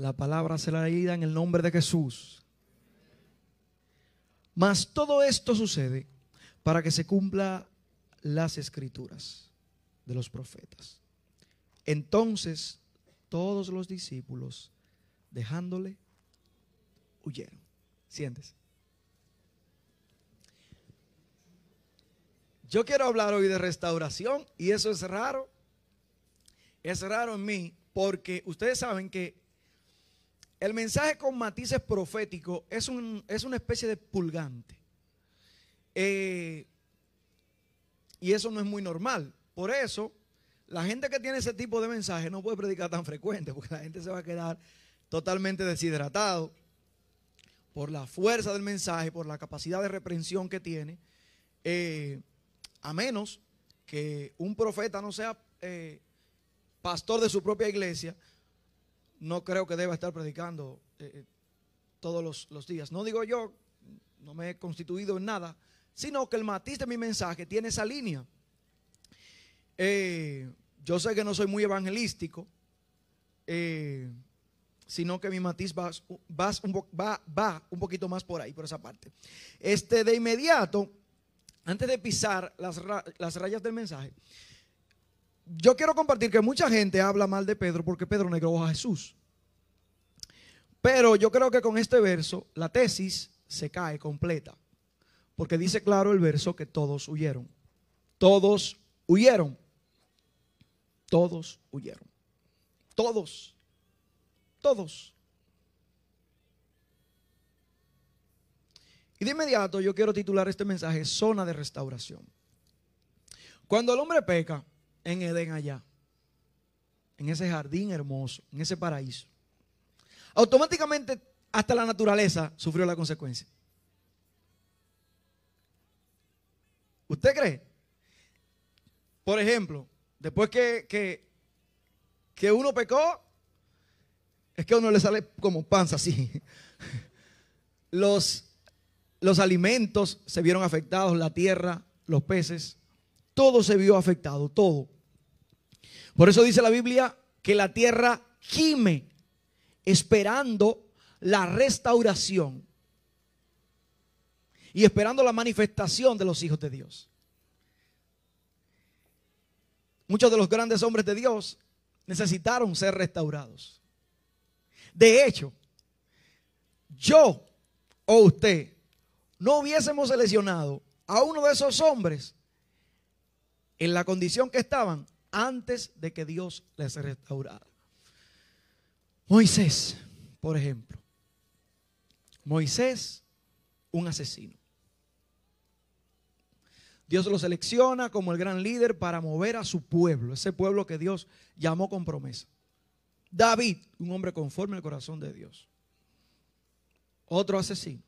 La palabra será leída en el nombre de Jesús. Mas todo esto sucede para que se cumpla las escrituras de los profetas. Entonces todos los discípulos, dejándole, huyeron. Siéntese. Yo quiero hablar hoy de restauración y eso es raro. Es raro en mí porque ustedes saben que el mensaje con matices proféticos es, un, es una especie de pulgante. Eh, y eso no es muy normal. Por eso, la gente que tiene ese tipo de mensaje no puede predicar tan frecuente, porque la gente se va a quedar totalmente deshidratado por la fuerza del mensaje, por la capacidad de reprensión que tiene, eh, a menos que un profeta no sea eh, pastor de su propia iglesia, no creo que deba estar predicando eh, todos los, días. No digo yo, no me he constituido en nada, sino que el matiz de mi mensaje tiene esa línea. Eh, yo sé que no soy muy evangelístico, eh, sino que mi matiz va, va, un poquito más por ahí, por esa parte. Este, de inmediato, antes de pisar las, las rayas del mensaje, yo quiero compartir que mucha gente habla mal de Pedro porque Pedro negó a Jesús. Pero yo creo que con este verso la tesis se cae completa. Porque dice claro el verso que todos huyeron. Todos huyeron. Todos huyeron. Todos. Todos. Y de inmediato yo quiero titular este mensaje Zona de Restauración. Cuando el hombre peca en Edén allá, en ese jardín hermoso, en ese paraíso, automáticamente hasta la naturaleza sufrió la consecuencia. ¿Usted cree? Por ejemplo, después que, que, uno pecó, es que a uno le sale como panza así. Los, los alimentos se vieron afectados, la tierra, los peces, todo se vio afectado, todo. Por eso dice la Biblia que la tierra gime esperando la restauración y esperando la manifestación de los hijos de Dios. Muchos de los grandes hombres de Dios necesitaron ser restaurados. De hecho, yo o usted no hubiésemos seleccionado a uno de esos hombres en la condición que estaban antes de que Dios les restaurara. Moisés, por ejemplo. Moisés, un asesino. Dios lo selecciona como el gran líder para mover a su pueblo, ese pueblo que Dios llamó con promesa. David, un hombre conforme al corazón de Dios. Otro asesino.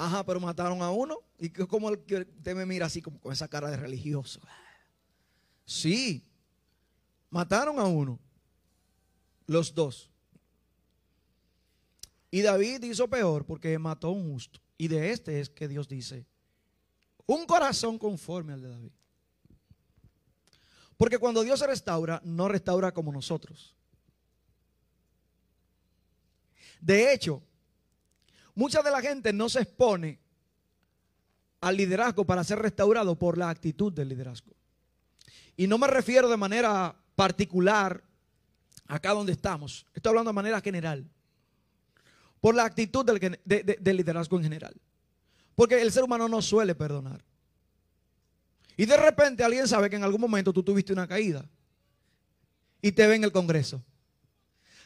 Ajá, pero mataron a uno. Y como usted me mira así como con esa cara de religioso. Sí, mataron a uno. Los dos. Y David hizo peor porque mató a un justo. Y de este es que Dios dice, un corazón conforme al de David. Porque cuando Dios se restaura, no restaura como nosotros. De hecho, mucha de la gente no se expone al liderazgo para ser restaurado por la actitud del liderazgo. Y no me refiero de manera particular acá donde estamos. Estoy hablando de manera general por la actitud del, liderazgo en general. Porque el ser humano no suele perdonar. Y de repente alguien sabe que en algún momento tú tuviste una caída. Y te ve en el Congreso.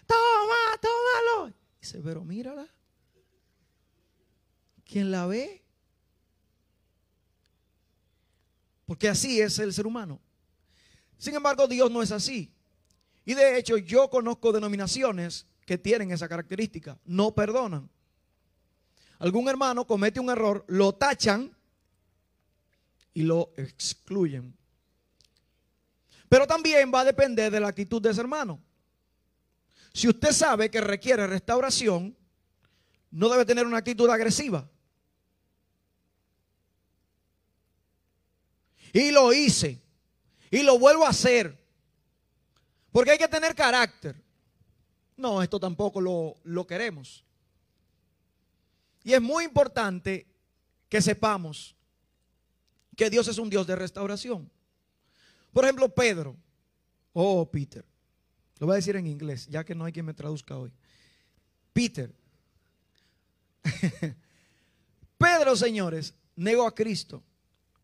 Toma, tómalo. dice, pero mírala. ¿Quién la ve? Porque así es el ser humano. Sin embargo, Dios no es así. Y de hecho, yo conozco denominaciones que tienen esa característica, no perdonan. Algún hermano comete un error, lo tachan y lo excluyen. Pero también va a depender de la actitud de ese hermano. Si usted sabe que requiere restauración, no debe tener una actitud agresiva. Y lo hice. Y lo vuelvo a hacer. Porque hay que tener carácter. no, esto tampoco lo, lo queremos. Y es muy importante que sepamos que Dios es un Dios de restauración. Por ejemplo, Pedro, oh Peter, lo voy a decir en inglés, ya que no hay quien me traduzca hoy. Peter, Pedro, señores, negó a Cristo,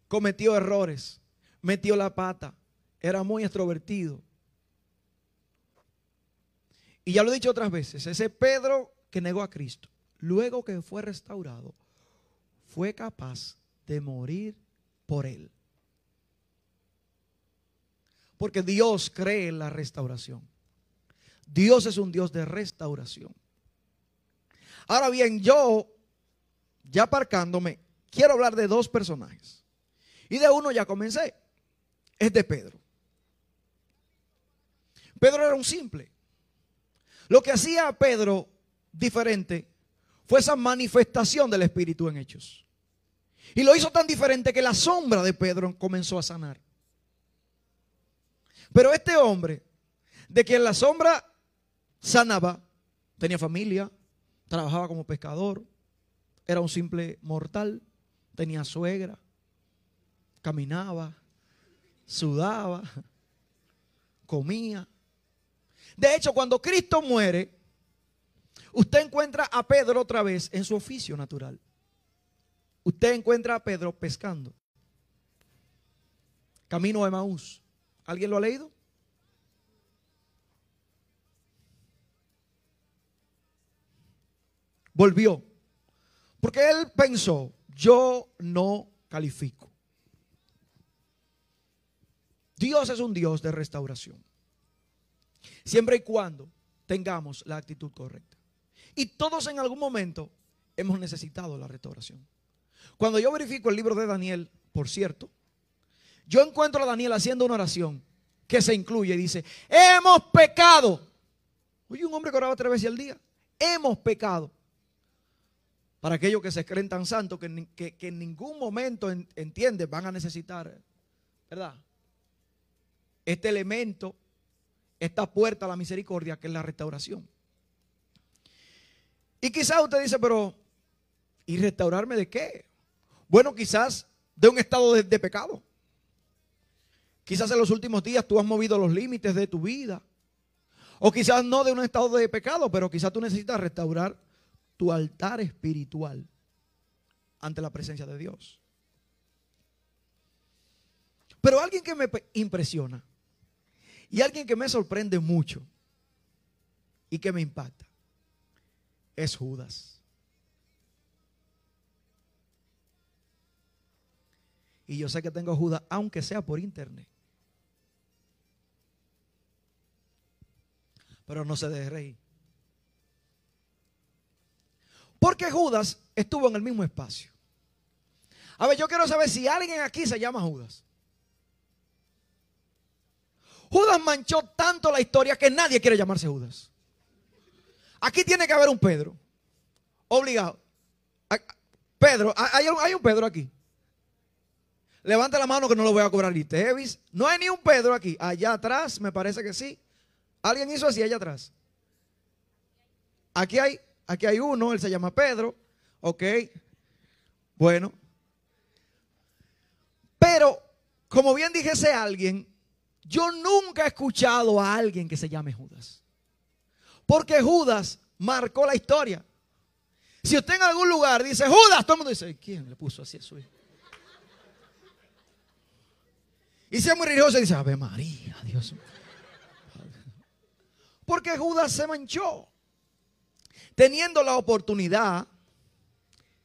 cometió errores, metió la pata, era muy extrovertido. Y ya lo he dicho otras veces, ese Pedro que negó a Cristo, luego que fue restaurado, fue capaz de morir por él. Porque Dios cree en la restauración. Dios es un Dios de restauración. Ahora bien, yo, ya aparcándome, quiero hablar de dos personajes. Y de uno ya comencé. Es de Pedro. Pedro era un simple. Lo que hacía a Pedro diferente fue esa manifestación del Espíritu en hechos. Y lo hizo tan diferente que la sombra de Pedro comenzó a sanar. Pero este hombre, de quien la sombra sanaba, tenía familia, trabajaba como pescador, era un simple mortal, tenía suegra, caminaba, sudaba, comía. De hecho, cuando Cristo muere, usted encuentra a Pedro otra vez en su oficio natural. Usted encuentra a Pedro pescando. Camino a Emaús. ¿Alguien lo ha leído? Volvió. Porque él pensó, yo no califico. Dios es un Dios de restauración. Siempre y cuando tengamos la actitud correcta. Y todos en algún momento hemos necesitado la restauración. Cuando yo verifico el libro de Daniel, por cierto, yo encuentro a Daniel haciendo una oración que se incluye y dice, hemos pecado. Oye, un hombre que oraba tres veces al día. Hemos pecado. Para aquellos que se creen tan santos que, en ningún momento entienden van a necesitar, ¿verdad? Este elemento, esta puerta a la misericordia que es la restauración. Y quizás usted dice, pero ¿y restaurarme de qué? Bueno, quizás de un estado de, pecado. Quizás en los últimos días tú has movido los límites de tu vida. O quizás no de un estado de pecado, pero quizás tú necesitas restaurar tu altar espiritual ante la presencia de Dios. Pero alguien que me impresiona y alguien que me sorprende mucho y que me impacta es Judas. Y yo sé que tengo Judas, aunque sea por internet. Pero no se deje reír. Porque Judas estuvo en el mismo espacio. A ver, yo quiero saber si alguien aquí se llama Judas. Judas manchó tanto la historia que nadie quiere llamarse Judas. Aquí tiene que haber un Pedro. Obligado. Pedro, hay un Pedro aquí. Levanta la mano que no lo voy a cobrar Tevis. No hay ni un Pedro aquí. Allá atrás, me parece que sí. Alguien hizo así allá atrás. Aquí hay, aquí hay uno, él se llama Pedro. Ok. Bueno. Pero, como bien dije ese alguien, yo nunca he escuchado a alguien que se llame Judas. Porque Judas marcó la historia. Si usted en algún lugar dice Judas, todo el mundo dice, ¿quién le puso así a su? Y si es muy religioso, dice, Ave María, Dios mío. Porque Judas se manchó. Teniendo la oportunidad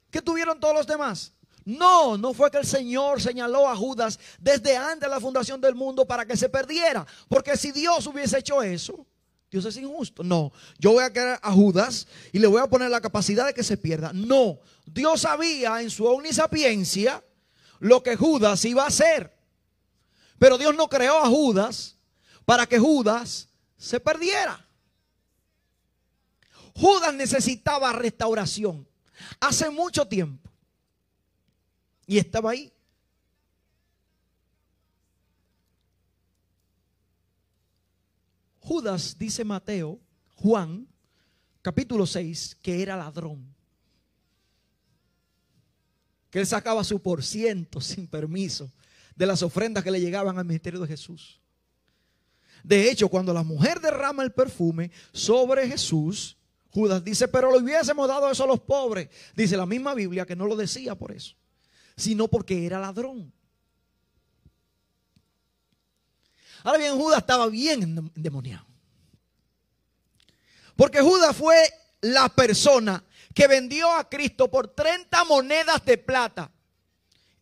que tuvieron todos los demás. No, no fue que el Señor señaló a Judas desde antes de la fundación del mundo para que se perdiera. Porque si Dios hubiese hecho eso, Dios es injusto. No, yo voy a quedar a Judas y le voy a poner la capacidad de que se pierda. No, Dios sabía en su omnisapiencia lo que Judas iba a hacer. Pero Dios no creó a Judas para que Judas se perdiera. Judas necesitaba restauración hace mucho tiempo. Y estaba ahí. Judas, dice Mateo, Juan, capítulo 6, que era ladrón. Que él sacaba su por ciento sin permiso de las ofrendas que le llegaban al ministerio de Jesús. De hecho, cuando la mujer derrama el perfume sobre Jesús, Judas dice, pero lo hubiésemos dado eso a los pobres. Dice la misma Biblia que no lo decía por eso, sino porque era ladrón. Ahora bien, Judas estaba bien endemoniado. Porque Judas fue la persona que vendió a Cristo por 30 monedas de plata.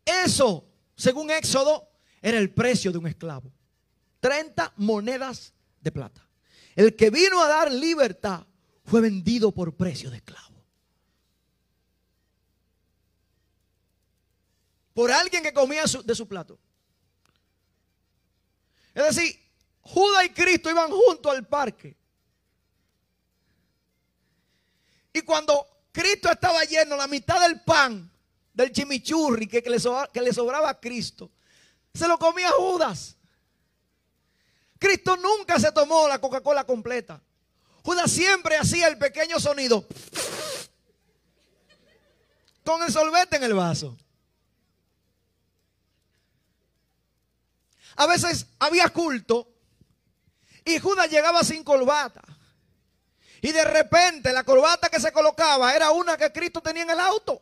Eso, según Éxodo, era el precio de un esclavo. 30 monedas de plata. El que vino a dar libertad fue vendido por precio de esclavo. Por alguien que comía de su plato. Es decir, Judas y Cristo iban juntos al parque. Y cuando Cristo estaba lleno, la mitad del pan, del chimichurri que, le, que le sobraba a Cristo, se lo comía Judas. Cristo nunca se tomó la Coca-Cola completa. Judas siempre hacía el pequeño sonido con el sorbete en el vaso. A veces había culto y Judas llegaba sin corbata. Y de repente la corbata que se colocaba era una que Cristo tenía en el auto.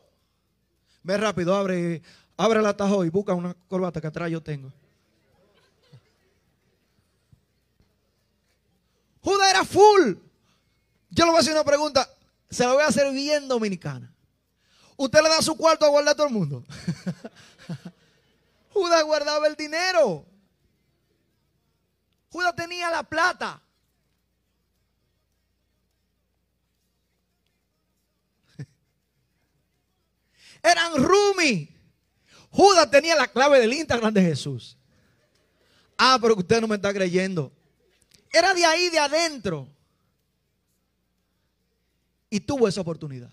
Ve rápido, abre, abre atajo y busca una corbata que atrás yo tengo. Judas era full. Yo le voy a hacer una pregunta, se la voy a hacer bien dominicana. ¿Usted le da su cuarto a guardar a todo el mundo? Judas guardaba el dinero. Judas tenía la plata. Eran Rumi. Judas tenía la clave del Instagram de Jesús. Ah, pero usted no me está creyendo. Era de ahí, de adentro. Y tuvo esa oportunidad.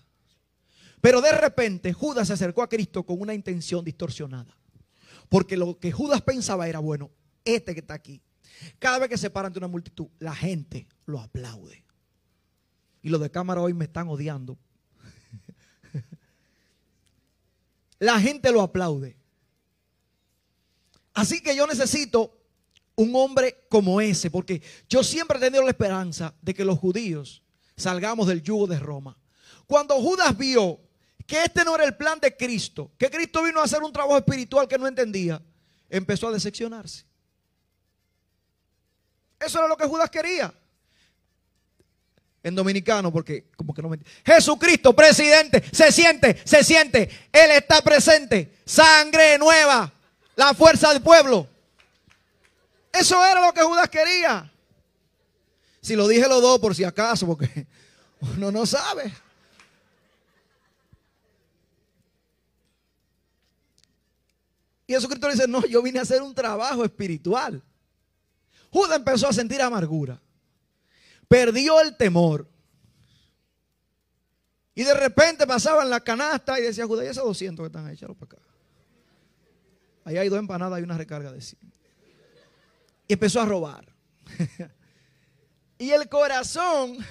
Pero de repente Judas se acercó a Cristo con una intención distorsionada. Porque lo que Judas pensaba era, bueno, este que está aquí, cada vez que se para ante una multitud, la gente lo aplaude. Y los de cámara hoy me están odiando. la gente lo aplaude. Así que yo necesito un hombre como ese, porque yo siempre he tenido la esperanza de que los judíos salgamos del yugo de Roma. Cuando Judas vio que este no era el plan de Cristo, que Cristo vino a hacer un trabajo espiritual que no entendía, empezó a decepcionarse. Eso era lo que Judas quería. En dominicano, porque como que no me... Jesucristo, presidente, se siente, se siente. Él está presente. Sangre nueva. La fuerza del pueblo. Eso era lo que Judas quería. Si lo dije los dos por si acaso, porque uno no sabe. Y Jesucristo dice, no, yo vine a hacer un trabajo espiritual. Judas empezó a sentir amargura. Perdió el temor. Y de repente pasaban la canasta y decía, Judas, y esos 200 que están ahí, échalos para acá. Ahí hay dos empanadas y una recarga de 100. Y empezó a robar. y el corazón,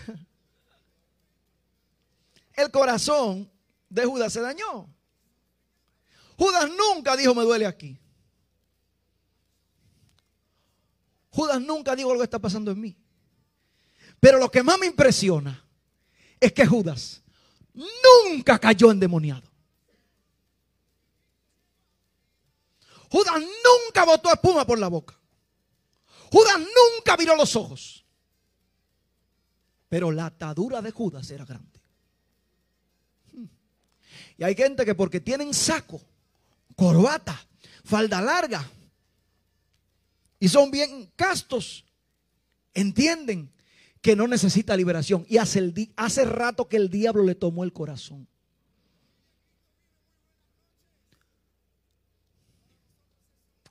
el corazón de Judas se dañó. Judas nunca dijo, me duele aquí. Judas nunca dijo lo que está pasando en mí. Pero lo que más me impresiona es que Judas nunca cayó endemoniado. Judas nunca botó espuma por la boca. Judas nunca viró los ojos. Pero la atadura de Judas era grande. Y hay gente que porque tienen saco, corbata, falda larga, y son bien castos, entienden que no necesita liberación. Y hace, hace rato que el diablo le tomó el corazón.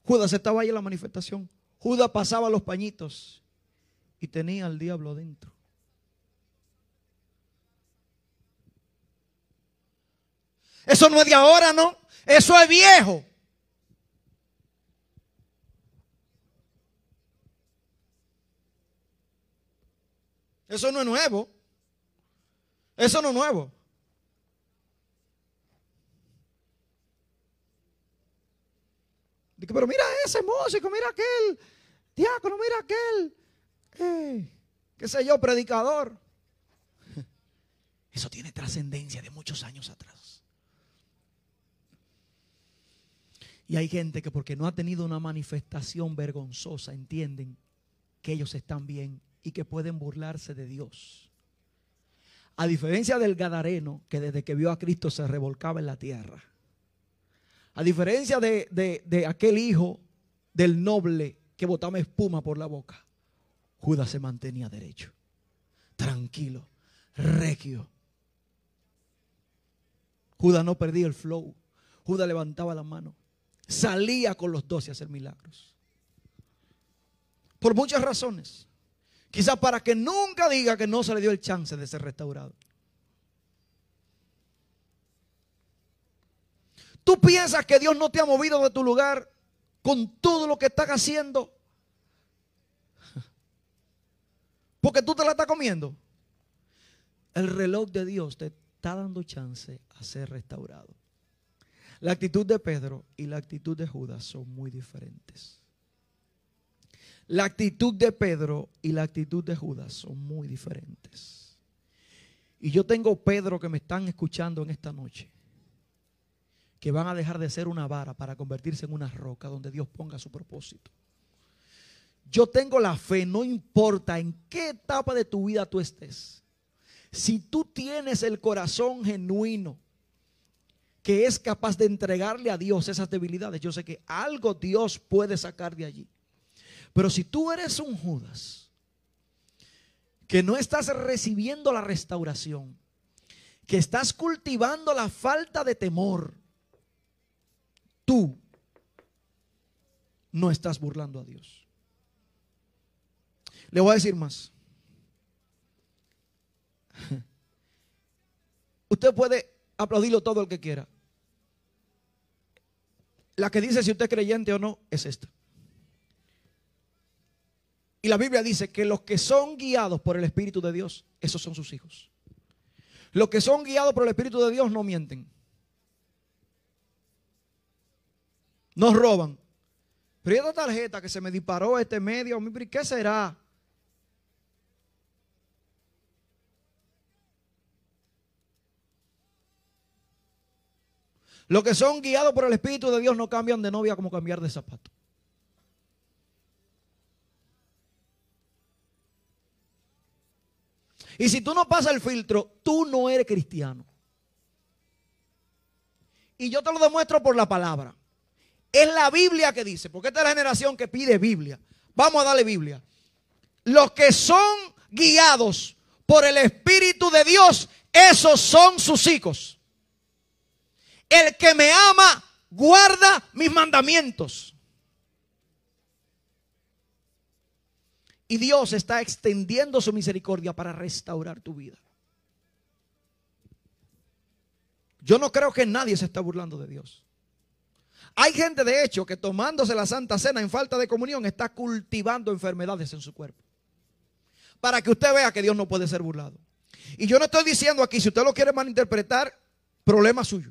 Judas estaba ahí en la manifestación. Judas pasaba los pañitos y tenía al diablo dentro. Eso no es de ahora, ¿no? Eso es viejo. Eso no es nuevo. Eso no es nuevo. pero mira ese músico, mira aquel diácono, mira aquel, eh, qué sé yo, predicador. Eso tiene trascendencia de muchos años atrás. Y hay gente que porque no ha tenido una manifestación vergonzosa entienden que ellos están bien y que pueden burlarse de Dios. A diferencia del Gadareno, que desde que vio a Cristo se revolcaba en la tierra. A diferencia de, aquel hijo del noble que botaba espuma por la boca, Judas se mantenía derecho, tranquilo, regio. Judas no perdía el flow. Judas levantaba la mano. Salía con los doce a hacer milagros. Por muchas razones. Quizás para que nunca diga que no se le dio el chance de ser restaurado. ¿Tú piensas que Dios no te ha movido de tu lugar con todo lo que estás haciendo? Porque tú te la estás comiendo. El reloj de Dios te está dando chance a ser restaurado. La actitud de Pedro y la actitud de Judas son muy diferentes. La actitud de Pedro y la actitud de Judas son muy diferentes. Y yo tengo Pedro que me están escuchando en esta noche que van a dejar de ser una vara para convertirse en una roca donde Dios ponga su propósito. Yo tengo la fe, no importa en qué etapa de tu vida tú estés. Si tú tienes el corazón genuino que es capaz de entregarle a Dios esas debilidades, yo sé que algo Dios puede sacar de allí. Pero si tú eres un Judas que no estás recibiendo la restauración, que estás cultivando la falta de temor, tú no estás burlando a Dios. Le voy a decir más. Usted puede aplaudirlo todo el que quiera. La que dice si usted es creyente o no es esta. Y la Biblia dice que los que son guiados por el Espíritu de Dios, esos son sus hijos. Los que son guiados por el Espíritu de Dios no mienten. Nos roban. Pero esta tarjeta que se me disparó este medio, ¿qué será? Los que son guiados por el Espíritu de Dios no cambian de novia como cambiar de zapato. Y si tú no pasas el filtro, tú no eres cristiano. Y yo te lo demuestro por la palabra. Es la Biblia que dice, porque esta es la generación que pide Biblia. Vamos a darle Biblia. Los que son guiados por el Espíritu de Dios, esos son sus hijos. El que me ama, guarda mis mandamientos. Y Dios está extendiendo su misericordia para restaurar tu vida. Yo no creo que nadie se está burlando de Dios. Hay gente, de hecho, que tomándose la Santa Cena en falta de comunión está cultivando enfermedades en su cuerpo. Para que usted vea que Dios no puede ser burlado. Y yo no estoy diciendo aquí, si usted lo quiere malinterpretar, problema suyo.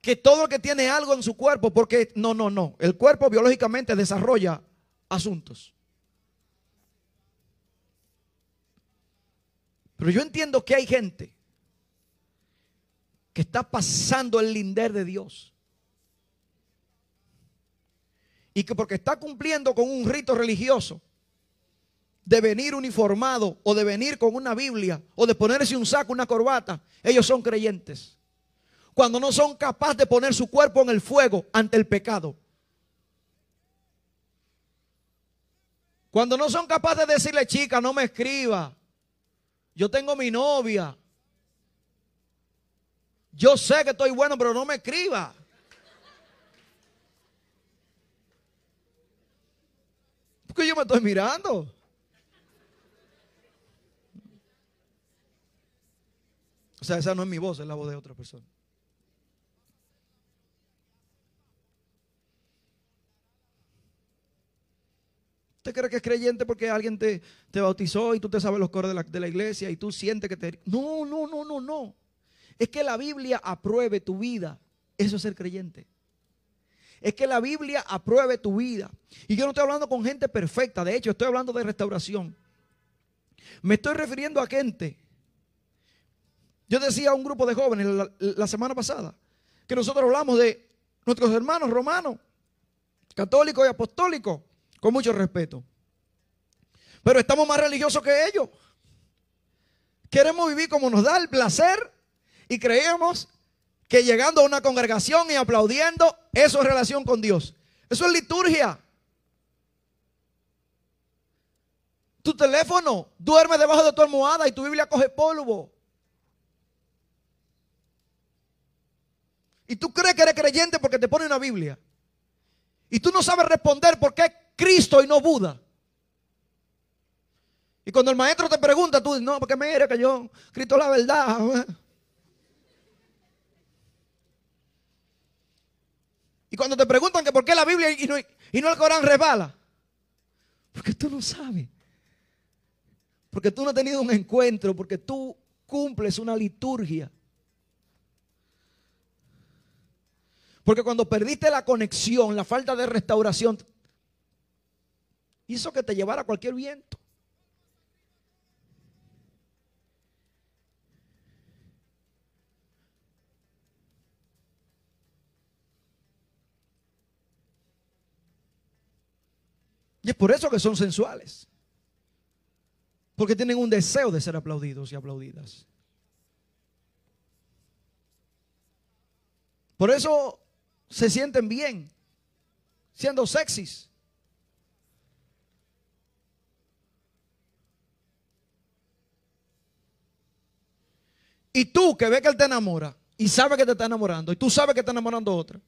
Que todo el que tiene algo en su cuerpo, porque no, no, no. El cuerpo biológicamente desarrolla asuntos. Pero yo entiendo que hay gente que está pasando el linder de Dios y que porque está cumpliendo con un rito religioso de venir uniformado o de venir con una Biblia o de ponerse un saco, una corbata, ellos son creyentes. Cuando no son capaces de poner su cuerpo en el fuego ante el pecado. Cuando no son capaces de decirle, chica, no me escriba. Yo tengo mi novia. Yo sé que estoy bueno, pero no me escriba. que yo me estoy mirando. O sea, esa no es mi voz, es la voz de otra persona. ¿Usted cree que es creyente porque alguien te, te bautizó y tú te sabes los coros de la, de la iglesia y tú sientes que te... No, no, no, no, no. Es que la Biblia apruebe tu vida. Eso es ser creyente. Es que la Biblia apruebe tu vida. Y yo no estoy hablando con gente perfecta. De hecho, estoy hablando de restauración. Me estoy refiriendo a gente. Yo decía a un grupo de jóvenes la, la semana pasada que nosotros hablamos de nuestros hermanos romanos, católicos y apostólicos con mucho respeto. Pero estamos más religiosos que ellos. Queremos vivir como nos da el placer y creemos que llegando a una congregación y aplaudiendo, eso es relación con Dios. Eso es liturgia. Tu teléfono duerme debajo de tu almohada y tu Biblia coge polvo. Y tú crees que eres creyente porque te pone una Biblia. Y tú no sabes responder por qué Cristo y no Buda. Y cuando el maestro te pregunta, tú dices, no, porque mire que yo, Cristo es la verdad. Y cuando te preguntan que por qué la Biblia y no, y no el Corán resbala, porque tú no sabes. Porque tú no has tenido un encuentro, porque tú cumples una liturgia. Porque cuando perdiste la conexión, la falta de restauración, hizo que te llevara cualquier viento. Y es por eso que son sensuales. Porque tienen un deseo de ser aplaudidos y aplaudidas. Por eso se sienten bien siendo sexys. Y tú que ves que él te enamora y sabe que te está enamorando y tú sabes que está enamorando a otra.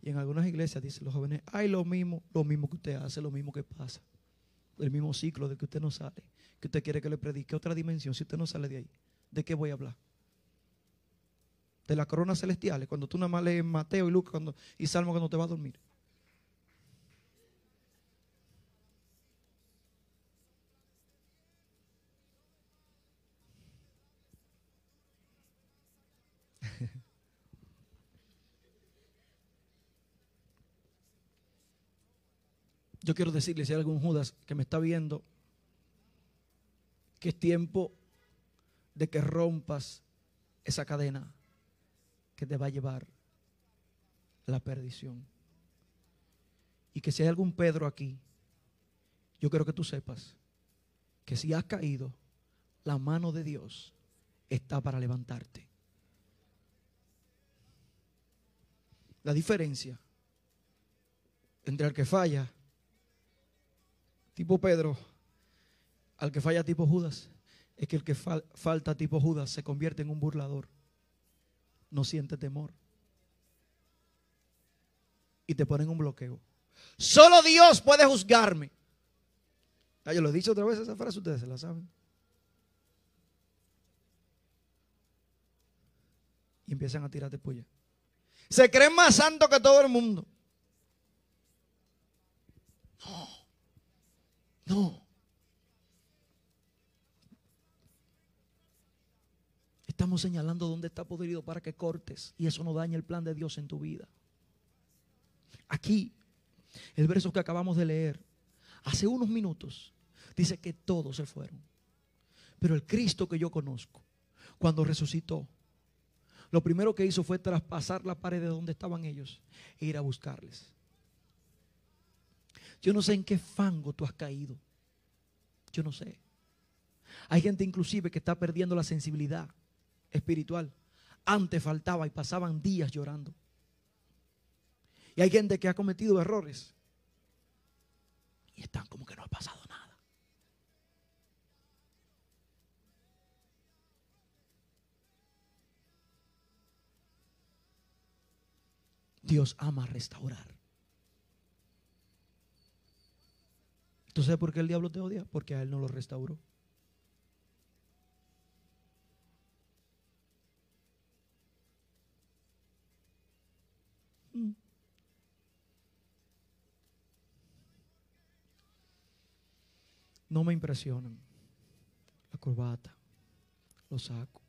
Y en algunas iglesias dicen los jóvenes, hay lo mismo, lo mismo que usted hace, lo mismo que pasa. El mismo ciclo de que usted no sale, que usted quiere que le predique otra dimensión. Si usted no sale de ahí, ¿de qué voy a hablar? De las coronas celestiales, cuando tú nada más lees Mateo y Lucas y Salmo cuando te vas a dormir. Yo quiero decirle, si hay algún Judas que me está viendo, que es tiempo de que rompas esa cadena que te va a llevar la perdición. Y que si hay algún Pedro aquí, yo quiero que tú sepas que si has caído, la mano de Dios está para levantarte. La diferencia entre el que falla tipo Pedro al que falla tipo Judas es que el que falta tipo Judas se convierte en un burlador. No siente temor. Y te ponen un bloqueo. Solo Dios puede juzgarme. Ah, yo lo he dicho otra vez esa frase, ustedes se la saben. Y empiezan a tirarte puya. Se creen más santos que todo el mundo. No. Estamos señalando dónde está podrido para que cortes y eso no dañe el plan de Dios en tu vida. Aquí, el verso que acabamos de leer, hace unos minutos, dice que todos se fueron. Pero el Cristo que yo conozco, cuando resucitó, lo primero que hizo fue traspasar la pared de donde estaban ellos e ir a buscarles. Yo no sé en qué fango tú has caído. Yo no sé. Hay gente inclusive que está perdiendo la sensibilidad espiritual. Antes faltaba y pasaban días llorando. Y hay gente que ha cometido errores. Y están como que no ha pasado nada. Dios ama restaurar. ¿Tú sabes por qué el diablo te odia? Porque a él no lo restauró. Mm. No me impresionan la corbata, los sacos,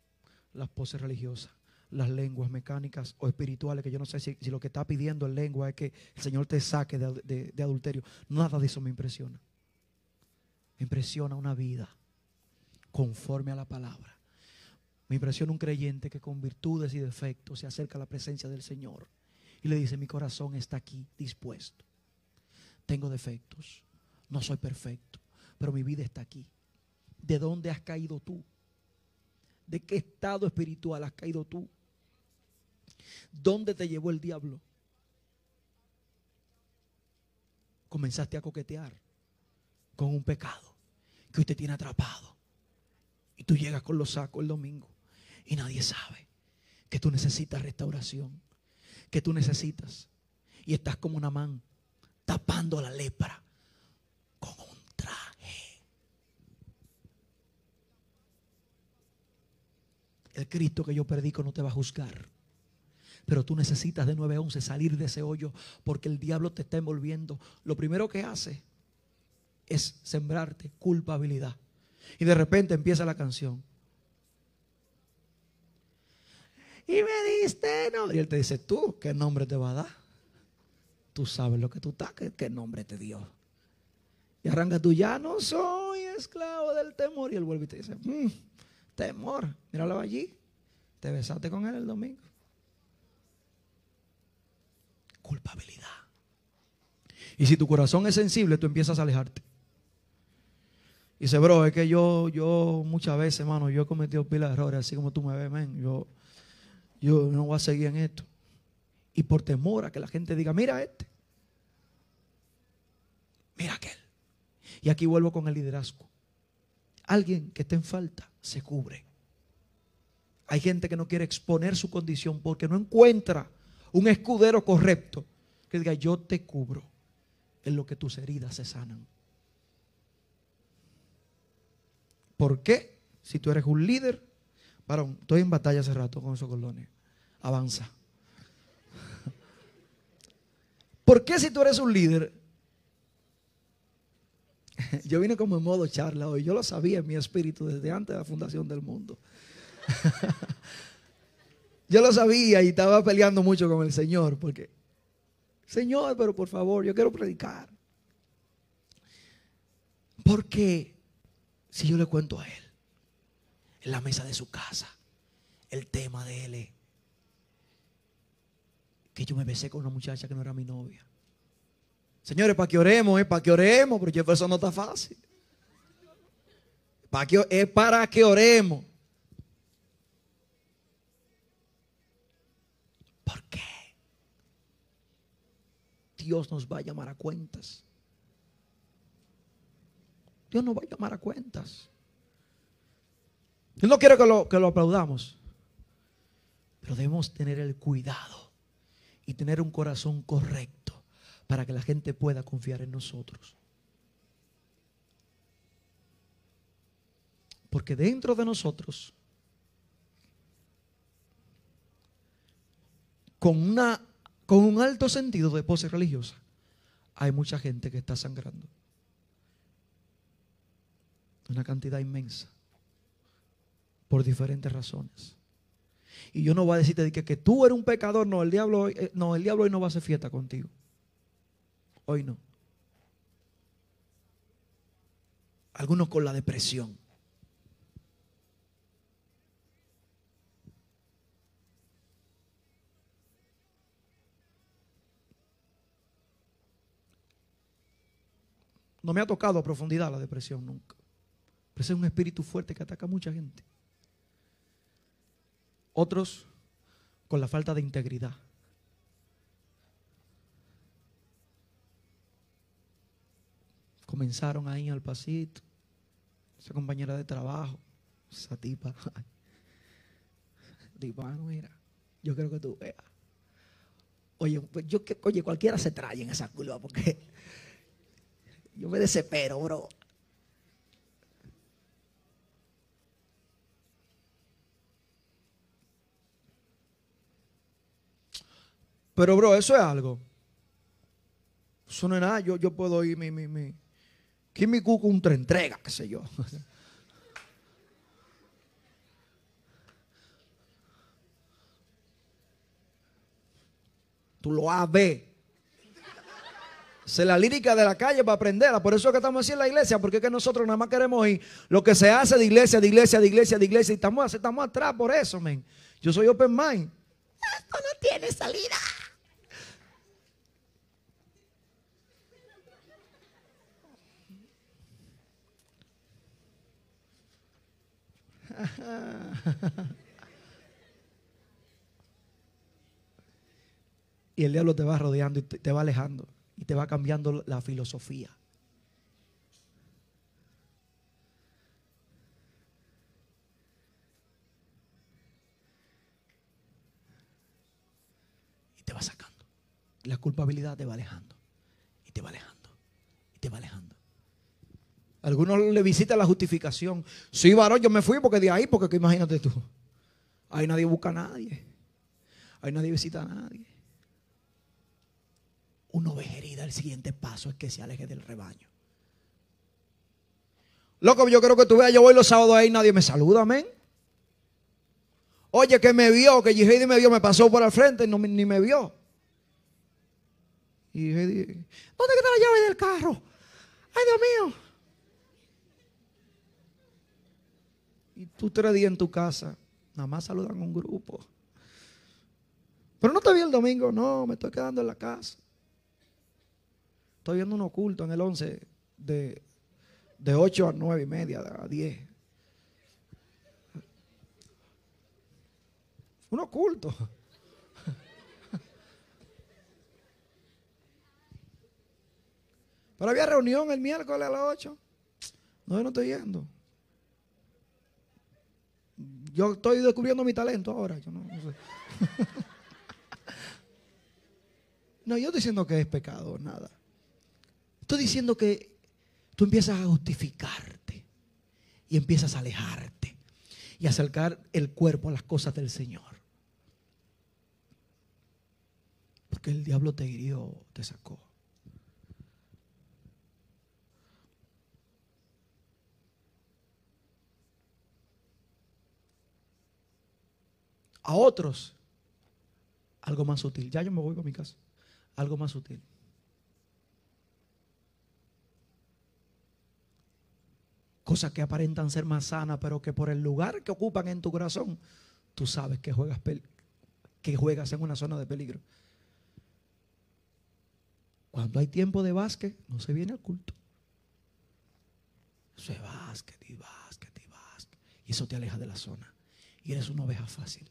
las poses religiosas, las lenguas mecánicas o espirituales, que yo no sé si, lo que está pidiendo en lengua es que el Señor te saque de adulterio. Nada de eso me impresiona. Me impresiona una vida conforme a la palabra. Me impresiona un creyente que con virtudes y defectos se acerca a la presencia del Señor y le dice, mi corazón está aquí dispuesto. Tengo defectos, no soy perfecto, pero mi vida está aquí. ¿De dónde has caído tú? ¿De qué estado espiritual has caído tú? ¿Dónde te llevó el diablo? Comenzaste a coquetear con un pecado que usted tiene atrapado. Y tú llegas con los sacos el domingo y nadie sabe que tú necesitas restauración, que tú necesitas. Y estás como una man tapando la lepra con un traje. El Cristo que yo predico no te va a juzgar. Pero tú necesitas de 9 a 11 salir de ese hoyo porque el diablo te está envolviendo. Lo primero que hace es sembrarte culpabilidad. Y de repente empieza la canción. Y me diste nombre. Y él te dice, tú, ¿qué nombre te va a dar? Tú sabes lo que tú estás, ¿qué, nombre te dio? Y arranca tú, ya no soy esclavo del temor. Y él vuelve y te dice, mm, temor, míralo allí. Te besaste con él el domingo. Culpabilidad. Y si tu corazón es sensible, tú empiezas a alejarte. Y dice, bro, es que yo, yo muchas veces, hermano, yo he cometido pila de errores, así como tú me ves, men. Yo, yo no voy a seguir en esto. Y por temor a que la gente diga, mira este, mira aquel. Y aquí vuelvo con el liderazgo. Alguien que esté en falta se cubre. Hay gente que no quiere exponer su condición porque no encuentra un escudero correcto que diga, yo te cubro en lo que tus heridas se sanan. ¿Por qué? Si tú eres un líder, varón, estoy en batalla hace rato con esos colones. Avanza. ¿Por qué si tú eres un líder? Yo vine como en modo charla hoy. Yo lo sabía en mi espíritu desde antes de la fundación del mundo. Yo lo sabía y estaba peleando mucho con el Señor porque, Señor, pero por favor, yo quiero predicar. Porque si yo le cuento a él, en la mesa de su casa, el tema de él es que yo me besé con una muchacha que no era mi novia. Señores, para que oremos, es para que oremos, pero eso no está fácil. Para que, es para que oremos. ¿Por qué? Dios nos va a llamar a cuentas. Dios nos va a llamar a cuentas. Yo no quiero que lo, que lo aplaudamos, pero debemos tener el cuidado y tener un corazón correcto para que la gente pueda confiar en nosotros. Porque dentro de nosotros, con, una, con un alto sentido de pose religiosa, hay mucha gente que está sangrando. Una cantidad inmensa. Por diferentes razones. Y yo no voy a decirte que, que tú eres un pecador. No, el diablo, eh, no, el diablo hoy no va a hacer fiesta contigo. Hoy no. Algunos con la depresión. No me ha tocado a profundidad la depresión nunca. Pero ese es un espíritu fuerte que ataca a mucha gente. Otros con la falta de integridad. Comenzaron ahí al pasito. Esa compañera de trabajo, esa tipa. Digo, mira, yo creo que tú veas. Oye, pues yo, oye, cualquiera se trae en esa curva porque yo me desespero, bro. Pero, bro, eso es algo. Eso no es nada. Yo, yo puedo ir mi, mi, mi. Kimi Cuco un entrega, qué sé yo. Tú lo has ver. Es la lírica de la calle para aprenderla. Por eso es que estamos así en la iglesia, porque es que nosotros nada más queremos ir lo que se hace de iglesia, de iglesia, de iglesia, de iglesia. Y estamos, estamos atrás por eso, men. Yo soy open mind. Esto no tiene salida. Y el diablo te va rodeando y te va alejando y te va cambiando la filosofía. Y te va sacando. La culpabilidad te va alejando. Y te va alejando. Y te va alejando. Algunos le visitan la justificación. Sí, varón, yo me fui porque de ahí, porque imagínate tú. Ahí nadie busca a nadie. Ahí nadie visita a nadie una herida, el siguiente paso es que se aleje del rebaño. Loco, yo creo que tú veas, yo voy los sábados ahí, nadie me saluda, amén. Oye, que me vio, que Heidi me vio, me pasó por al frente y no, ni me vio. Y Heidi, ¿dónde está la llave del carro? Ay, Dios mío. Y tú tres días en tu casa, nada más saludan a un grupo. Pero no te vi el domingo, no, me estoy quedando en la casa. Estoy viendo un oculto en el 11 de, de 8 a 9 y media, a 10. Un oculto. Pero había reunión el miércoles a las 8. No, yo no estoy yendo. Yo estoy descubriendo mi talento ahora. No, no, yo estoy diciendo que es pecado, nada. Estoy diciendo que tú empiezas a justificarte y empiezas a alejarte y acercar el cuerpo a las cosas del Señor. Porque el diablo te hirió, te sacó. A otros, algo más sutil. Ya yo me voy para mi casa. Algo más sutil. cosas que aparentan ser más sanas, pero que por el lugar que ocupan en tu corazón, tú sabes que juegas, que juegas en una zona de peligro. Cuando hay tiempo de básquet, no se viene al culto. Eso es básquet y básquet y básquet. Y eso te aleja de la zona. Y eres una oveja fácil.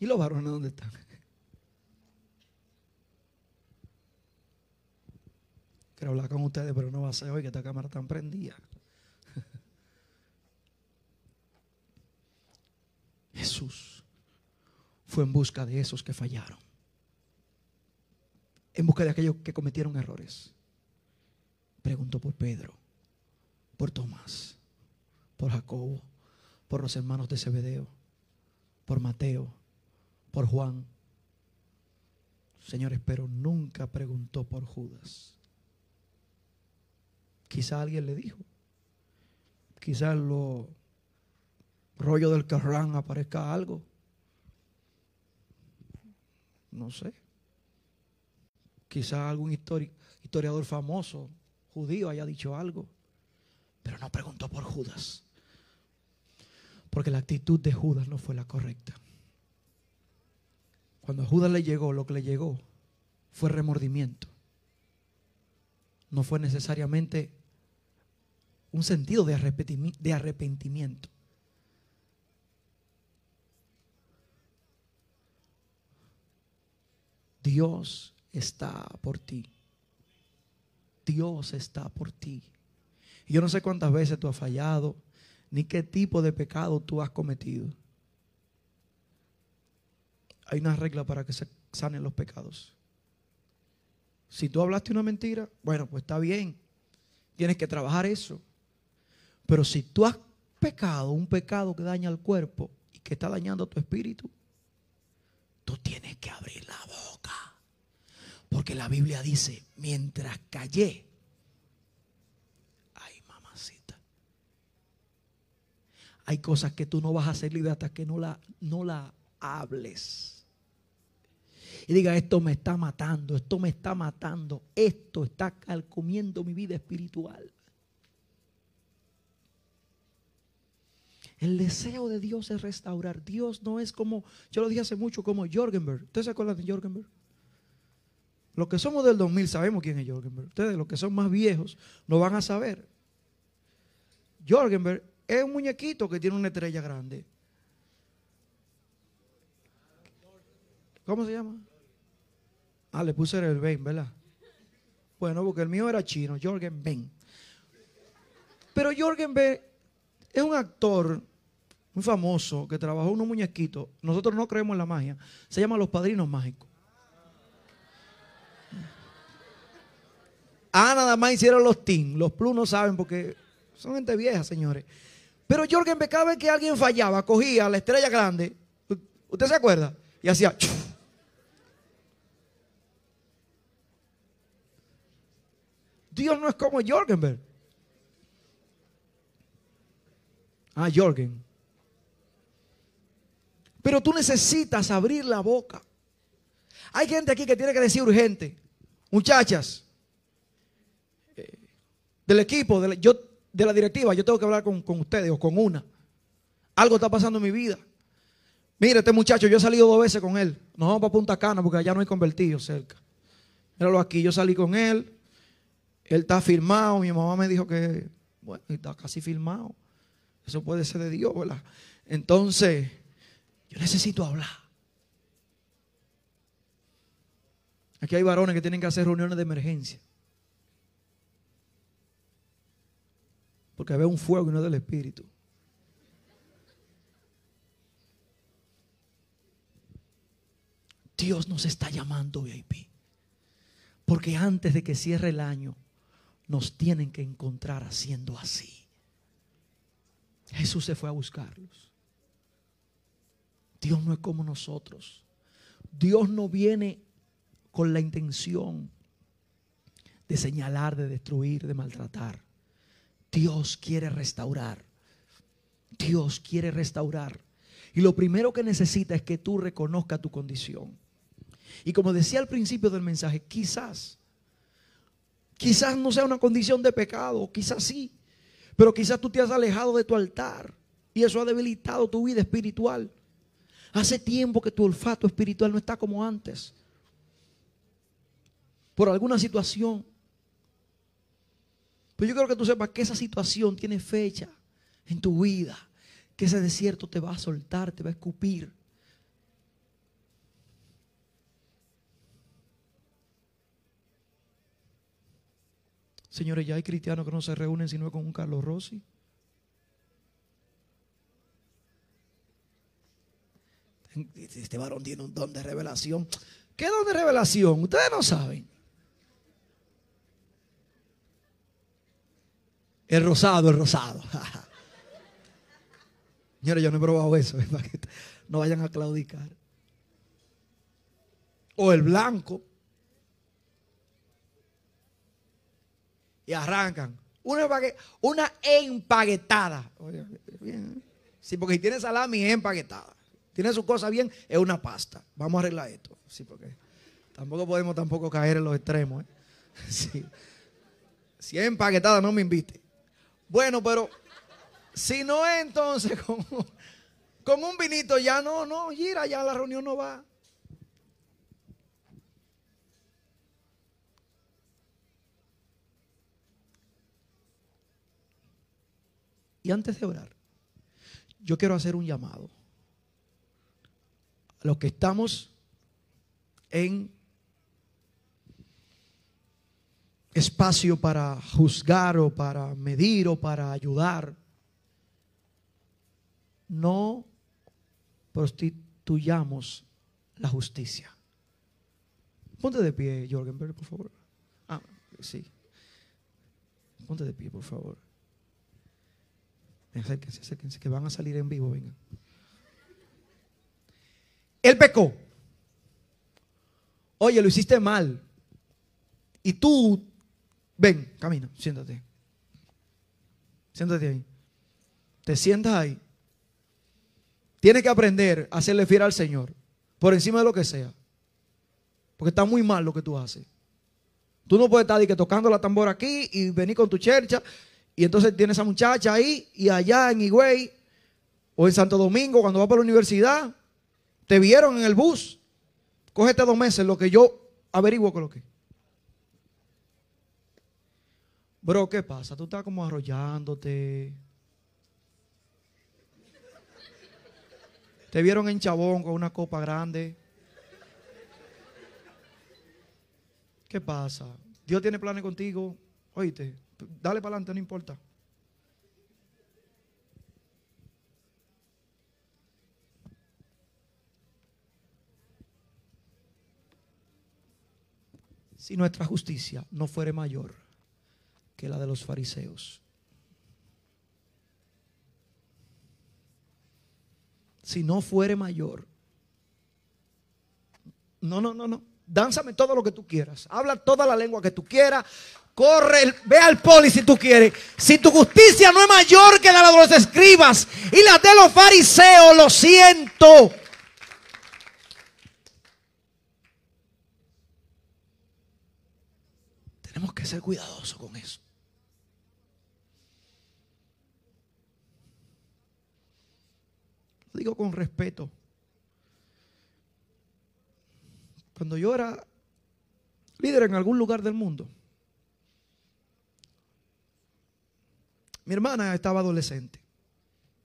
¿Y los varones dónde están? Quiero hablar con ustedes, pero no va a ser hoy que esta cámara está prendida. Jesús fue en busca de esos que fallaron. En busca de aquellos que cometieron errores. Preguntó por Pedro, por Tomás, por Jacobo, por los hermanos de Zebedeo, por Mateo, por Juan. Señores, pero nunca preguntó por Judas. Quizá alguien le dijo. Quizá en los rollos del Carrán aparezca algo. No sé. Quizá algún historiador famoso judío haya dicho algo. Pero no preguntó por Judas. Porque la actitud de Judas no fue la correcta. Cuando a Judas le llegó, lo que le llegó fue remordimiento. No fue necesariamente un sentido de arrepentimiento. Dios está por ti. Dios está por ti. Yo no sé cuántas veces tú has fallado, ni qué tipo de pecado tú has cometido hay una regla para que se sanen los pecados. Si tú hablaste una mentira, bueno, pues está bien. Tienes que trabajar eso. Pero si tú has pecado, un pecado que daña al cuerpo y que está dañando tu espíritu, tú tienes que abrir la boca. Porque la Biblia dice, mientras callé, ay mamacita, hay cosas que tú no vas a hacer libre hasta que no la, no la hables. Y diga, esto me está matando, esto me está matando, esto está calcomiendo mi vida espiritual. El deseo de Dios es restaurar. Dios no es como, yo lo dije hace mucho, como Jorgenberg. ¿Ustedes se acuerdan de Jorgenberg? Los que somos del 2000 sabemos quién es Jorgenberg. Ustedes, los que son más viejos, no van a saber. Jorgenberg es un muñequito que tiene una estrella grande. ¿Cómo se llama? Ah, le puse el Ben, ¿verdad? Bueno, porque el mío era chino, Jorgen Ben. Pero Jorgen Ben es un actor muy famoso que trabajó unos muñequitos. Nosotros no creemos en la magia. Se llama Los Padrinos Mágicos. Ah, nada más hicieron los team. Los plus no saben porque son gente vieja, señores. Pero Jorgen Ben, cada vez que alguien fallaba, cogía la estrella grande. ¿Usted se acuerda? Y hacía. Dios no es como Jorgenberg. Ah, Jorgen. Pero tú necesitas abrir la boca. Hay gente aquí que tiene que decir urgente. Muchachas, eh, del equipo, de la, yo, de la directiva, yo tengo que hablar con, con ustedes o con una. Algo está pasando en mi vida. Mire, este muchacho, yo he salido dos veces con él. Nos vamos para Punta Cana porque allá no hay convertidos cerca. Míralo aquí, yo salí con él. Él está firmado. Mi mamá me dijo que, bueno, está casi firmado. Eso puede ser de Dios, ¿verdad? Entonces, yo necesito hablar. Aquí hay varones que tienen que hacer reuniones de emergencia. Porque ve un fuego y no es del Espíritu. Dios nos está llamando VIP. Porque antes de que cierre el año, nos tienen que encontrar haciendo así. Jesús se fue a buscarlos. Dios no es como nosotros. Dios no viene con la intención de señalar, de destruir, de maltratar. Dios quiere restaurar. Dios quiere restaurar. Y lo primero que necesita es que tú reconozcas tu condición. Y como decía al principio del mensaje, quizás Quizás no sea una condición de pecado, quizás sí. Pero quizás tú te has alejado de tu altar y eso ha debilitado tu vida espiritual. Hace tiempo que tu olfato espiritual no está como antes. Por alguna situación. Pero yo quiero que tú sepas que esa situación tiene fecha en tu vida. Que ese desierto te va a soltar, te va a escupir. Señores, ya hay cristianos que no se reúnen sino con un Carlos Rossi. Este varón tiene un don de revelación. ¿Qué don de revelación? Ustedes no saben. El rosado, el rosado. Señores, yo no he probado eso. No vayan a claudicar. O el blanco. Y arrancan. Una, empaguetada. Sí, porque si tiene salami es empaguetada. Tiene su cosa bien, es una pasta. Vamos a arreglar esto. Sí, porque tampoco podemos tampoco caer en los extremos. ¿eh? Si es empaquetada, no me invite. Bueno, pero si no es entonces con, con un vinito, ya no, no, gira, ya la reunión no va. Y antes de orar, yo quiero hacer un llamado a los que estamos en espacio para juzgar o para medir o para ayudar. No prostituyamos la justicia. Ponte de pie, Jorgen, por favor. Ah, sí. Ponte de pie, por favor. Acérquense, acérquense, que van a salir en vivo, vengan. Él pecó. Oye, lo hiciste mal. Y tú, ven, camina, siéntate. Siéntate ahí. Te sientas ahí. Tienes que aprender a hacerle fiel al Señor. Por encima de lo que sea. Porque está muy mal lo que tú haces. Tú no puedes estar tocando la tambora aquí y venir con tu chercha. Y entonces tienes a esa muchacha ahí y allá en Higüey o en Santo Domingo cuando va para la universidad. Te vieron en el bus. Cógete dos meses lo que yo averiguo con lo que. Bro, ¿qué pasa? Tú estás como arrollándote. Te vieron en Chabón con una copa grande. ¿Qué pasa? Dios tiene planes contigo. Oíste, dale para adelante, no importa. Si nuestra justicia no fuere mayor que la de los fariseos. Si no fuere mayor. No, no, no, no. Dánzame todo lo que tú quieras. Habla toda la lengua que tú quieras. Corre, ve al poli si tú quieres. Si tu justicia no es mayor que la de los escribas y la de los fariseos, lo siento. Tenemos que ser cuidadosos con eso. Lo digo con respeto. Cuando yo era líder en algún lugar del mundo, mi hermana estaba adolescente.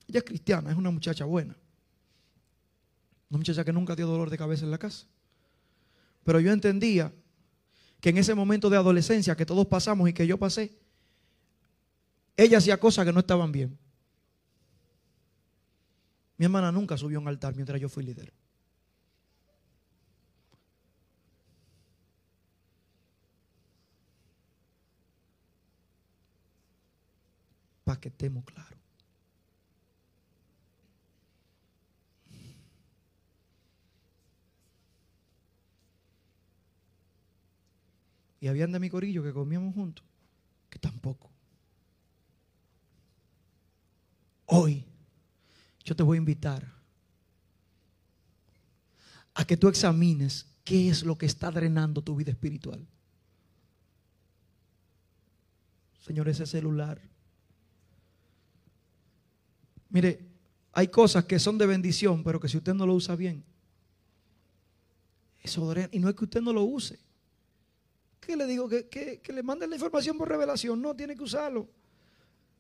Ella es cristiana, es una muchacha buena. Una muchacha que nunca dio dolor de cabeza en la casa. Pero yo entendía que en ese momento de adolescencia que todos pasamos y que yo pasé, ella hacía cosas que no estaban bien. Mi hermana nunca subió a un altar mientras yo fui líder. Que estemos claros. Y habían de mi corillo que comíamos juntos, que tampoco. Hoy yo te voy a invitar a que tú examines qué es lo que está drenando tu vida espiritual. Señor, ese celular Mire, hay cosas que son de bendición, pero que si usted no lo usa bien, eso Y no es que usted no lo use. ¿Qué le digo? Que, que, le manden la información por revelación. No, tiene que usarlo.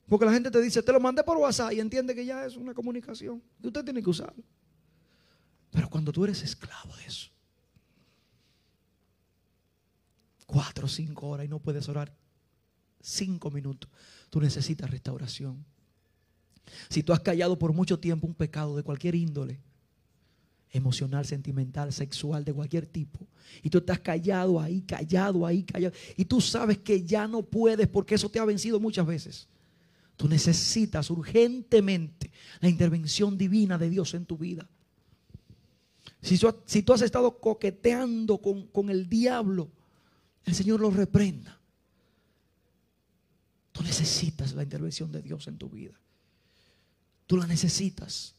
Porque la gente te dice, te lo mandé por WhatsApp y entiende que ya es una comunicación. Y usted tiene que usarlo. Pero cuando tú eres esclavo de eso, cuatro o cinco horas y no puedes orar cinco minutos, tú necesitas restauración. Si tú has callado por mucho tiempo un pecado de cualquier índole, emocional, sentimental, sexual, de cualquier tipo, y tú estás callado ahí, callado ahí, callado, y tú sabes que ya no puedes porque eso te ha vencido muchas veces. Tú necesitas urgentemente la intervención divina de Dios en tu vida. Si, tú has estado coqueteando con, con el diablo, el Señor lo reprenda. Tú necesitas la intervención de Dios en tu vida. Tú la necesitas.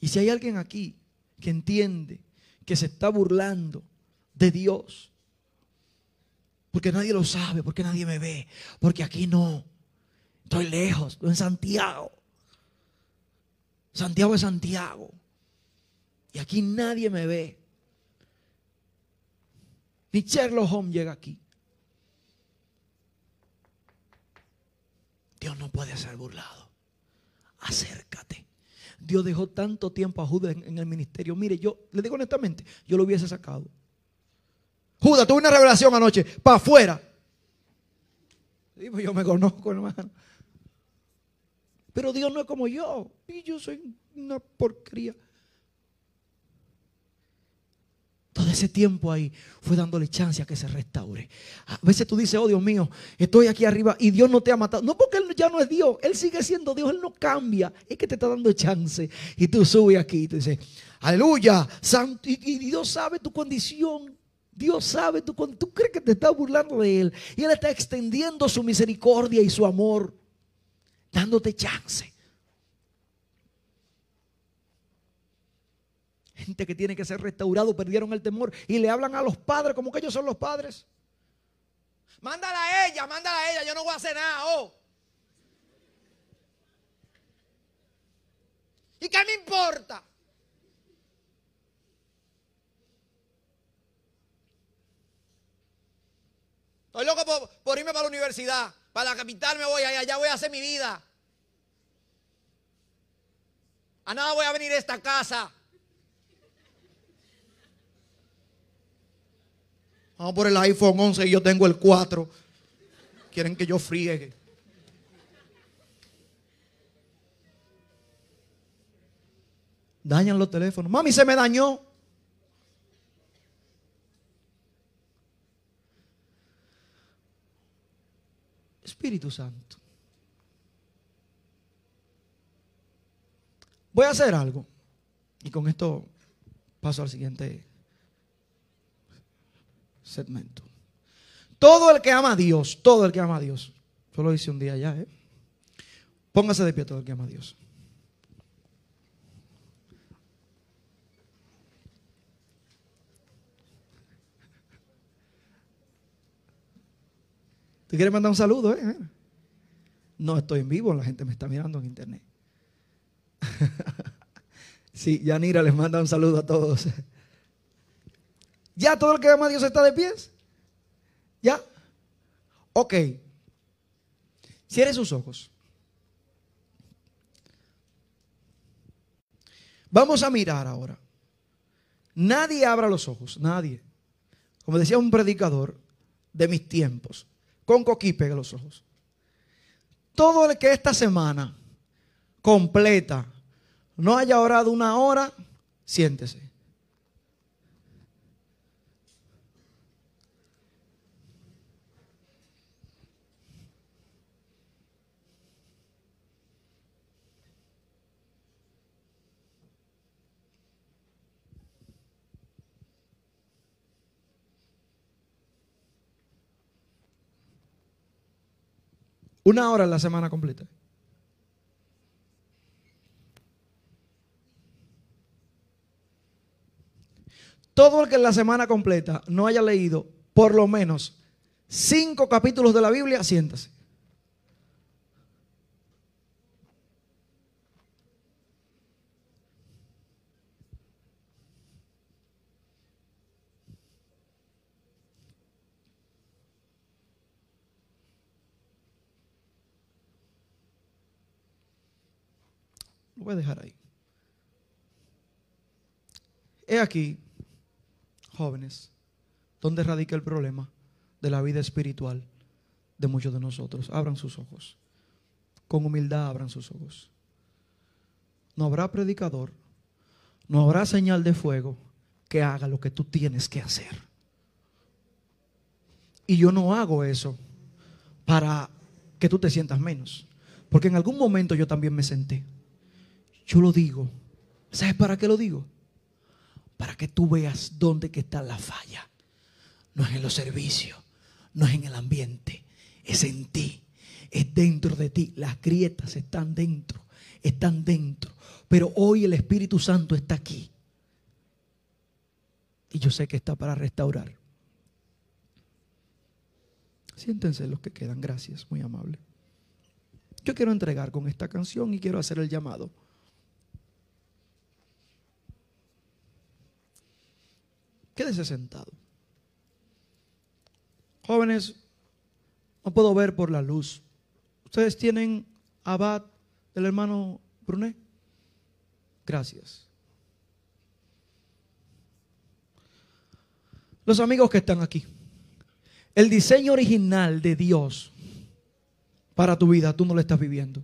Y si hay alguien aquí que entiende que se está burlando de Dios, porque nadie lo sabe, porque nadie me ve, porque aquí no, estoy lejos, estoy en Santiago. Santiago es Santiago. Y aquí nadie me ve. Ni Sherlock Holmes llega aquí. Dios no puede ser burlado. Acércate. Dios dejó tanto tiempo a Judas en, el ministerio. Mire, yo le digo honestamente, yo lo hubiese sacado. Judas, tuve una revelación anoche, para afuera. Pues yo me conozco, hermano. Pero Dios no es como yo. Y yo soy una porquería. Toda ese tiempo ahí fue dándole chance a que se restaure. A veces tú dices, oh Dios mío, estoy aquí arriba y Dios no te ha matado. No porque Él ya no es Dios, Él sigue siendo Dios, Él no cambia. Es que te está dando chance. Y tú subes aquí y te dices, aleluya, santo. Y, Dios sabe tu condición. Dios sabe tu condición. Tú crees que te está burlando de Él. Y Él está extendiendo su misericordia y su amor, dándote chance. Gente que tiene que ser restaurado, perdieron el temor y le hablan a los padres como que ellos son los padres. Mándala a ella, mándala a ella, yo no voy a hacer nada. Oh. ¿Y qué me importa? Estoy loco por, irme para la universidad. Para la capital me voy, allá voy a hacer mi vida. A nada voy a venir a esta casa. Vamos por el iPhone 11 y yo tengo el 4. Quieren que yo friegue. Dañan los teléfonos. Mami, se me dañó. Espíritu Santo. Voy a hacer algo. Y con esto paso al siguiente segmento. Todo el que ama a Dios, todo el que ama a Dios. Yo lo hice un día ya, ¿eh? Póngase de pie todo el que ama a Dios. ¿Tú quieres mandar un saludo? Eh? No estoy en vivo, la gente me está mirando en internet. sí, Yanira les manda un saludo a todos. ¿Ya todo el que ama a Dios está de pies? ¿Ya? Ok. Cierre sus ojos. Vamos a mirar ahora. Nadie abra los ojos, nadie. Como decía un predicador de mis tiempos, con coquí pega los ojos. Todo el que esta semana completa no haya orado una hora, siéntese. Una hora en la semana completa. Todo el que en la semana completa no haya leído por lo menos cinco capítulos de la Biblia, siéntase. Voy a dejar ahí. He aquí, jóvenes, donde radica el problema de la vida espiritual de muchos de nosotros. Abran sus ojos. Con humildad abran sus ojos. No habrá predicador, no habrá señal de fuego que haga lo que tú tienes que hacer. Y yo no hago eso para que tú te sientas menos. Porque en algún momento yo también me senté. Yo lo digo. ¿Sabes para qué lo digo? Para que tú veas dónde está la falla. No es en los servicios, no es en el ambiente, es en ti, es dentro de ti. Las grietas están dentro, están dentro. Pero hoy el Espíritu Santo está aquí. Y yo sé que está para restaurar. Siéntense los que quedan. Gracias, muy amable. Yo quiero entregar con esta canción y quiero hacer el llamado. Quédese sentado. Jóvenes, no puedo ver por la luz. ¿Ustedes tienen abad del hermano Brunet? Gracias. Los amigos que están aquí. El diseño original de Dios para tu vida, tú no lo estás viviendo.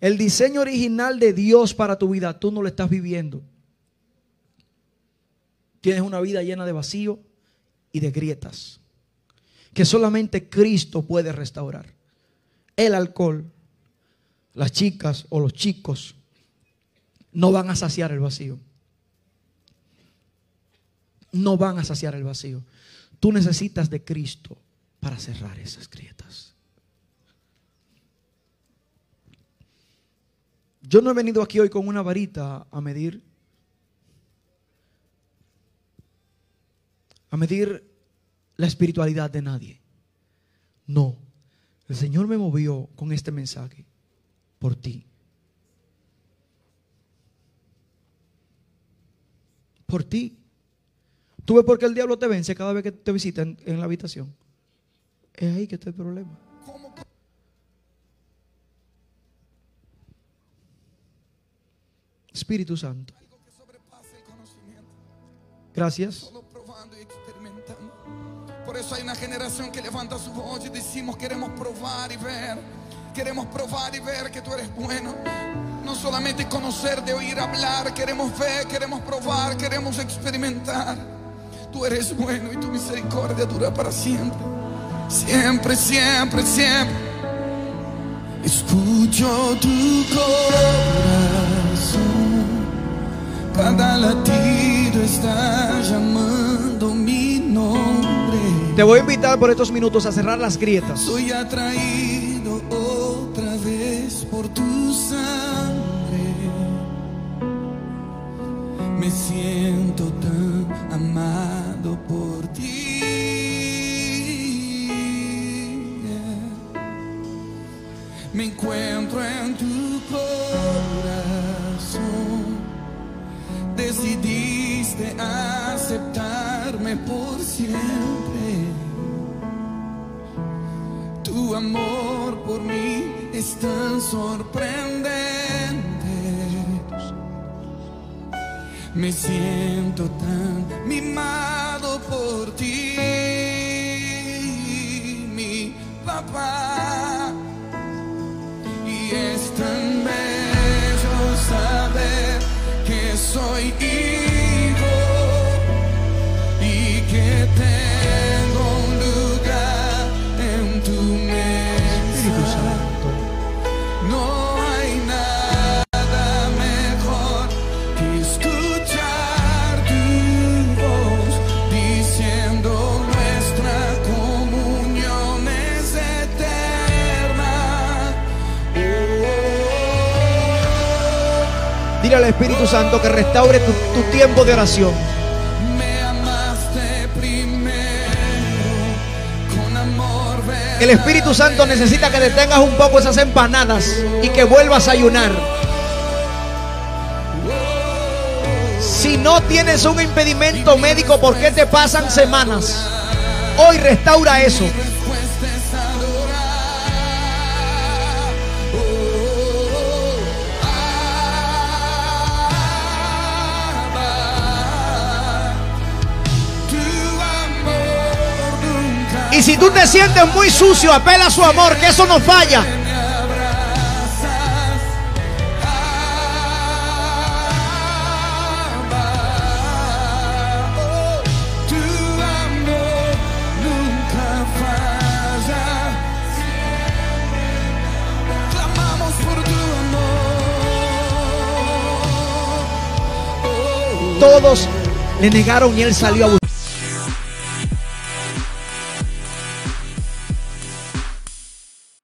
El diseño original de Dios para tu vida, tú no lo estás viviendo. Tienes una vida llena de vacío y de grietas que solamente Cristo puede restaurar. El alcohol, las chicas o los chicos no van a saciar el vacío. No van a saciar el vacío. Tú necesitas de Cristo para cerrar esas grietas. Yo no he venido aquí hoy con una varita a medir a medir la espiritualidad de nadie. No. El Señor me movió con este mensaje por ti. Por ti. ¿Tú ves por qué el diablo te vence cada vez que te visita en, en la habitación? Es ahí que está el problema. Espíritu Santo. Gracias. Y experimentando. Por eso hay una generación que levanta su voz y decimos queremos probar y ver. Queremos probar y ver que tú eres bueno. No solamente conocer, de oír hablar. Queremos ver, queremos probar, queremos experimentar. Tú eres bueno y tu misericordia dura para siempre. Siempre, siempre, siempre. Escucho tu corazón. Cada latido está llamando. Te voy a invitar por estos minutos a cerrar las grietas. Soy atraído otra vez por tu sangre. Me siento tan amado por ti. Me encuentro en tu corazón. Decidiste por siempre. Tu amor por mí es tan sorprendente. Me siento tan mimado por ti, mi papá. Al Espíritu Santo que restaure tu, tiempo de oración. El Espíritu Santo necesita que detengas un poco esas empanadas y que vuelvas a ayunar. Si no tienes un impedimento médico, ¿por qué te pasan semanas? Hoy restaura eso. Si tú te sientes muy sucio, apela a su amor, que eso no falla. Todos le negaron y él salió a buscar.